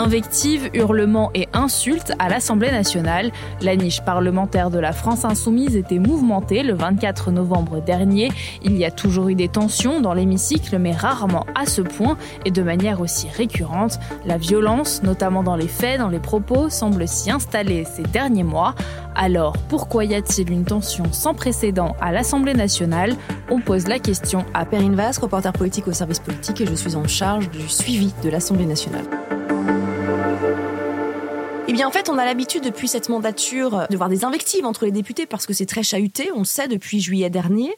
Invectives, hurlements et insultes à l'Assemblée nationale. La niche parlementaire de la France insoumise était mouvementée le 24 novembre dernier. Il y a toujours eu des tensions dans l'hémicycle, mais rarement à ce point et de manière aussi récurrente. La violence, notamment dans les faits, dans les propos, semble s'y installer ces derniers mois. Alors, pourquoi y a-t-il une tension sans précédent à l'Assemblée nationale? On pose la question à Perrine Vasse, reporter politique au service politique, et je suis en charge du suivi de l'Assemblée nationale. Eh bien, en fait, on a l'habitude depuis cette mandature de voir des invectives entre les députés parce que c'est très chahuté, on le sait depuis juillet dernier.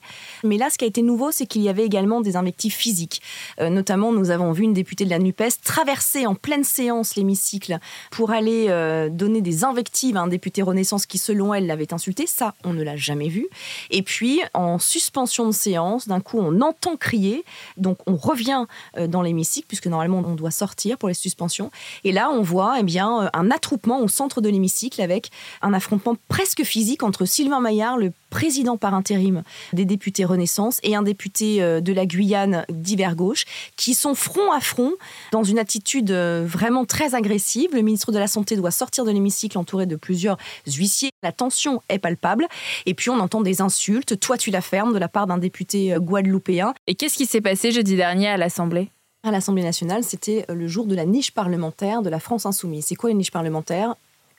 Mais là, ce qui a été nouveau, c'est qu'il y avait également des invectives physiques. Euh, notamment, nous avons vu une députée de la NUPES traverser en pleine séance l'hémicycle pour aller euh, donner des invectives à un député Renaissance qui, selon elle, l'avait insulté. Ça, on ne l'a jamais vu. Et puis, en suspension de séance, d'un coup, on entend crier. Donc, on revient euh, dans l'hémicycle, puisque normalement, on doit sortir pour les suspensions. Et là, on voit eh bien, un attroupement au centre de l'hémicycle avec un affrontement presque physique entre Sylvain Maillard, le président par intérim des députés Renaissance, et un député euh, de la Guyane d'hiver gauche, qui sont front à front dans une attitude euh, vraiment très agressive. Le ministre de la Santé doit sortir de l'hémicycle entouré de plusieurs huissiers. La tension est palpable. Et puis on entend des insultes. Toi, tu la fermes de la part d'un député euh, guadeloupéen. Et qu'est-ce qui s'est passé jeudi dernier à l'Assemblée? À l'Assemblée nationale, c'était le jour de la niche parlementaire de la France insoumise. C'est quoi une niche parlementaire?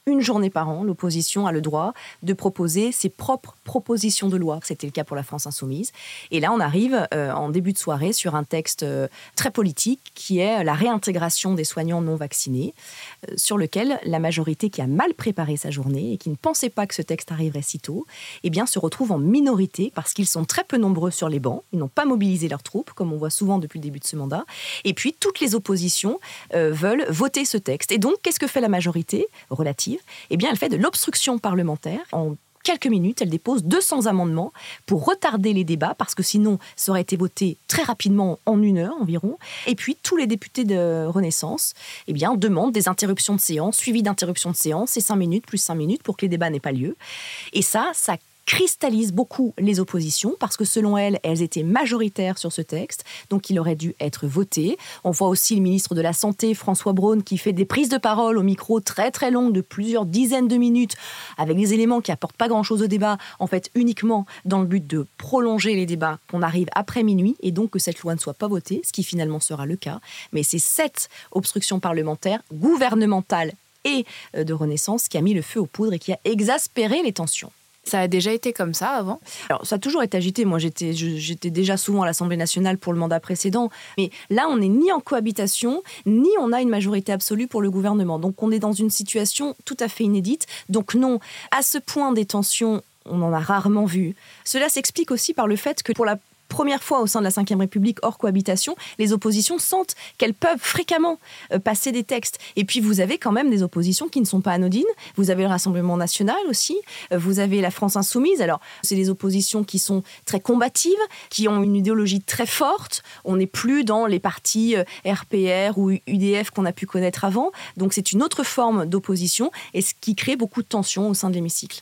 Une journée par an, l'opposition a le droit de proposer ses propres propositions de loi. C'était le cas pour la France insoumise. Et là, on arrive euh, en début de soirée sur un texte euh, très politique qui est la réintégration des soignants non vaccinés, euh, sur lequel la majorité qui a mal préparé sa journée et qui ne pensait pas que ce texte arriverait si tôt, eh se retrouve en minorité parce qu'ils sont très peu nombreux sur les bancs. Ils n'ont pas mobilisé leurs troupes, comme on voit souvent depuis le début de ce mandat. Et puis, toutes les oppositions veulent voter ce texte. Et donc, qu'est-ce que fait la majorité relative? Eh bien, elle fait de l'obstruction parlementaire. En quelques minutes, elle dépose 200 amendements pour retarder les débats, parce que sinon, ça aurait été voté très rapidement, en une heure environ. Et puis, tous les députés de Renaissance eh bien, demandent des interruptions de séance, suivies d'interruptions de séance, et 5 minutes plus 5 minutes pour que les débats n'aient pas lieu. Et ça, ça cristallise beaucoup les oppositions parce que selon elle, elles étaient majoritaires sur ce texte, donc il aurait dû être voté. On voit aussi le ministre de la Santé, François Braun, qui fait des prises de parole au micro très très longues de plusieurs dizaines de minutes avec des éléments qui apportent pas grand-chose au débat, en fait uniquement dans le but de prolonger les débats qu'on arrive après minuit et donc que cette loi ne soit pas votée, ce qui finalement sera le cas. Mais c'est cette obstruction parlementaire gouvernementale et euh, de Renaissance qui a mis le feu aux poudres et qui a exaspéré les tensions. Ça a déjà été comme ça avant Alors, ça a toujours été agité. Moi, j'étais, déjà souvent à l'Assemblée nationale pour le mandat précédent. Mais là, on n'est ni en cohabitation, ni on a une majorité absolue pour le gouvernement. Donc, on est dans une situation tout à fait inédite. Donc, non, à ce point des tensions, on en a rarement vu. Cela s'explique aussi par le fait que pour la première fois au sein de la Ve République hors cohabitation, les oppositions sentent qu'elles peuvent fréquemment euh, passer des textes. Et puis vous avez quand même des oppositions qui ne sont pas anodines. Vous avez le Rassemblement national aussi, euh, vous avez la France insoumise. Alors c'est des oppositions qui sont très combatives, qui ont une idéologie très forte. On n'est plus dans les partis RPR euh, ou UDF qu'on a pu connaître avant. Donc c'est une autre forme d'opposition et ce qui crée beaucoup de tensions au sein de l'hémicycle.